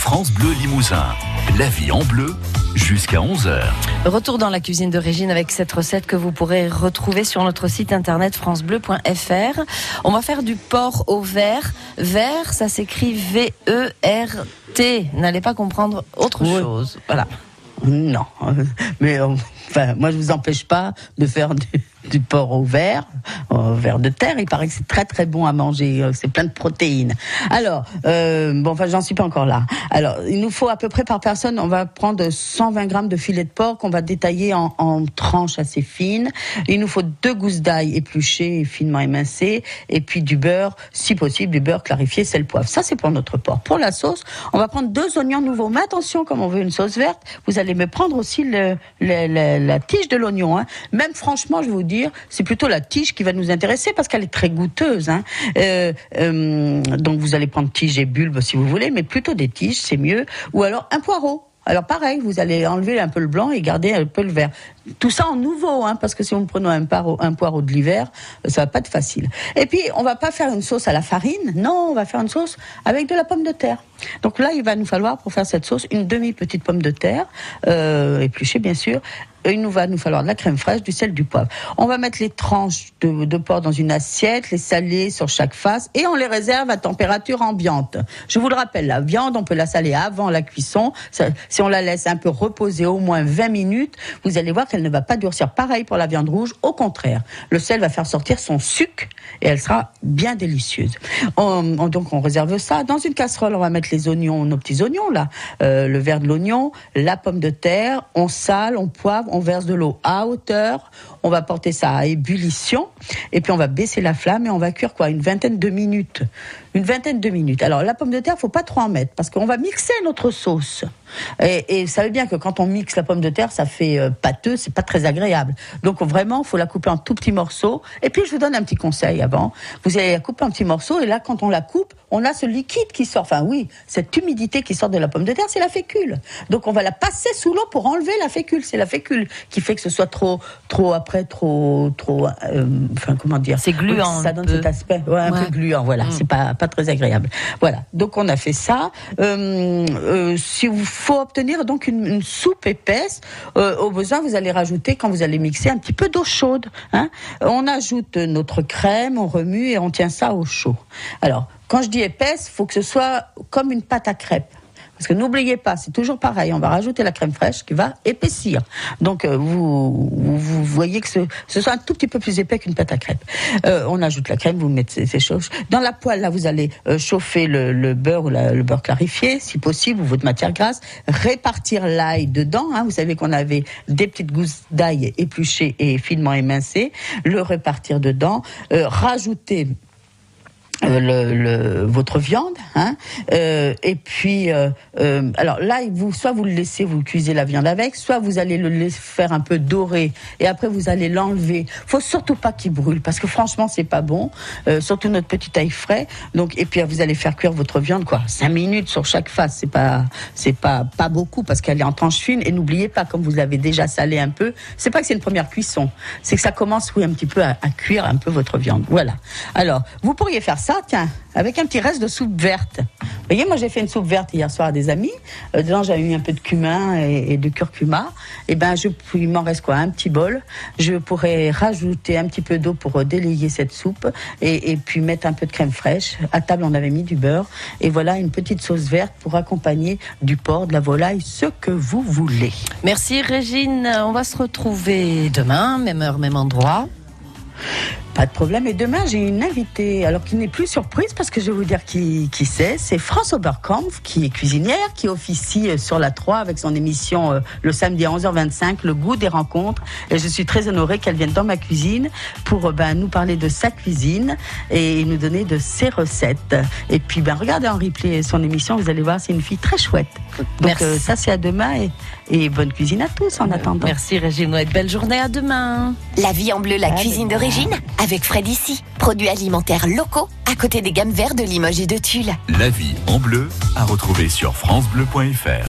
France Bleu Limousin. La vie en bleu jusqu'à 11h. Retour dans la cuisine de Régine avec cette recette que vous pourrez retrouver sur notre site internet francebleu.fr. On va faire du porc au vert. Vert, ça s'écrit V-E-R-T. N'allez pas comprendre autre Oui. chose. Voilà. Non, euh, mais euh, enfin, moi je vous empêche pas de faire du, du porc au vert, au vert de terre. Il paraît que c'est très très bon à manger, euh, c'est plein de protéines. Alors, euh, bon, enfin j'en suis pas encore là. Alors, il nous faut à peu près par personne, on va prendre 120 grammes de filet de porc qu'on va détailler en, tranches assez fines. Il nous faut deux gousses d'ail épluchées et finement émincées, et puis du beurre, si possible du beurre clarifié, sel, poivre. Ça c'est pour notre porc. Pour la sauce, on va prendre deux oignons nouveaux. Mais attention, comme on veut une sauce verte, vous allez me prendre aussi la tige de l'oignon. Hein. Même franchement, je vous c'est plutôt la tige qui va nous intéresser parce qu'elle est très goûteuse. Hein. Euh, euh, donc vous allez prendre tige et bulbe si vous voulez, mais plutôt des tiges, c'est mieux. Ou alors un poireau. Alors pareil, vous allez enlever un peu le blanc et garder un peu le vert. Tout ça en nouveau, hein, parce que si on prend un poireau, de l'hiver, ça va pas être facile. Et puis on va pas faire une sauce à la farine, non, on va faire une sauce avec de la pomme de terre. Donc là, il va nous falloir pour faire cette sauce une demi petite pomme de terre, euh, épluchée bien sûr. Il nous va nous falloir de la crème fraîche, du sel, du poivre. On va mettre les tranches de, porc dans une assiette, les saler sur chaque face et on les réserve à température ambiante. Je vous le rappelle, la viande, on peut la saler avant la cuisson. Si on la laisse un peu reposer au moins 20 minutes, vous allez voir qu'elle ne va pas durcir. Pareil pour la viande rouge, au contraire. Le sel va faire sortir son sucre et elle sera bien délicieuse. On- on- donc on réserve ça. Dans une casserole, on va mettre les oignons, nos petits oignons là, euh, le verre de l'oignon, la pomme de terre, on sale, on poivre, on verse de l'eau à hauteur, on va porter ça à ébullition et puis on va baisser la flamme et on va cuire quoi une vingtaine de minutes. Une vingtaine de minutes. Alors la pomme de terre, faut pas trop en mettre parce qu'on va mixer notre sauce. Et, vous savez bien que quand on mixe la pomme de terre, ça fait euh, pâteux, c'est pas très agréable. Donc vraiment, faut la couper en tout petits morceaux. Et puis je vous donne un petit conseil avant. Vous allez la couper en petits morceaux et là, quand on la coupe, on a ce liquide qui sort. Enfin oui, cette humidité qui sort de la pomme de terre, c'est la fécule. Donc on va la passer sous l'eau pour enlever la fécule. C'est la fécule qui fait que ce soit trop, trop après, trop, trop. euh, enfin comment dire C'est gluant, Ça donne peu. cet aspect, ouais, un Ouais. peu gluant. Voilà, Mm. c'est pas pas très agréable. Voilà. Donc on a fait ça. Euh, euh, si vous faut obtenir donc une, une soupe épaisse, euh, au besoin vous allez rajouter quand vous allez mixer un petit peu d'eau chaude. Hein. On ajoute notre crème, on remue et on tient ça au chaud. Alors quand je dis épaisse, faut que ce soit comme une pâte à crêpes. Parce que n'oubliez pas, c'est toujours pareil, on va rajouter la crème fraîche qui va épaissir. Donc euh, vous, voyez que ce, ce soit un tout petit peu plus épais qu'une pâte à crêpes. Euh, on ajoute la crème, vous mettez ces, choses. Dans la poêle, là, vous allez euh, chauffer le, beurre ou le beurre clarifié, si possible, ou votre matière grasse. Répartir l'ail dedans. hein. vous savez qu'on avait des petites gousses d'ail épluchées et finement émincées. Le répartir dedans. Rajouter euh, votre viande, hein, euh, et puis euh, alors là soit vous le laissez vous cuisez la viande avec, soit vous allez le faire un peu doré et après vous allez l'enlever. Faut surtout pas qu'il brûle parce que franchement c'est pas bon, surtout notre petit ail frais. Donc et puis vous allez faire cuire votre viande quoi, cinq minutes sur chaque face, c'est pas c'est pas pas beaucoup parce qu'elle est en tranches fines et n'oubliez pas comme vous l'avez déjà salé un peu, c'est pas que c'est une première cuisson, c'est que ça commence oui un petit peu à, à cuire un peu votre viande. Voilà. Alors vous pourriez faire ça, tiens, avec un petit reste de soupe verte. Vous voyez, moi j'ai fait une soupe verte hier soir à des amis. Euh, dedans j'avais mis un peu de cumin et, de curcuma. Et ben je, il m'en reste quoi, un petit bol. Je pourrais rajouter un petit peu d'eau pour euh, délayer cette soupe et puis mettre un peu de crème fraîche. À table on avait mis du beurre et voilà une petite sauce verte pour accompagner du porc, de la volaille, ce que vous voulez. Merci Régine. On va se retrouver demain, même heure, même endroit. Pas de problème. Et demain, j'ai une invitée, alors qui n'est plus surprise parce que je vais vous dire qui, qui c'est. C'est France Oberkampf, qui est cuisinière, qui officie euh, sur la 3 avec son émission euh, le samedi à 11h25, Le goût des rencontres. Et je suis très honorée qu'elle vienne dans ma cuisine pour euh, ben, nous parler de sa cuisine et nous donner de ses recettes. Et puis, ben, regardez en replay son émission, vous allez voir, c'est une fille très chouette. Donc, Merci. euh, ça, c'est à demain et, et bonne cuisine à tous en attendant. Merci Régine. Ouais, belle journée à demain. La vie en bleu, la cuisine d'origine, avec Fred ici. Produits alimentaires locaux, à côté des gammes vertes de Limoges et de Tulle. La vie en bleu à retrouver sur francebleu.fr.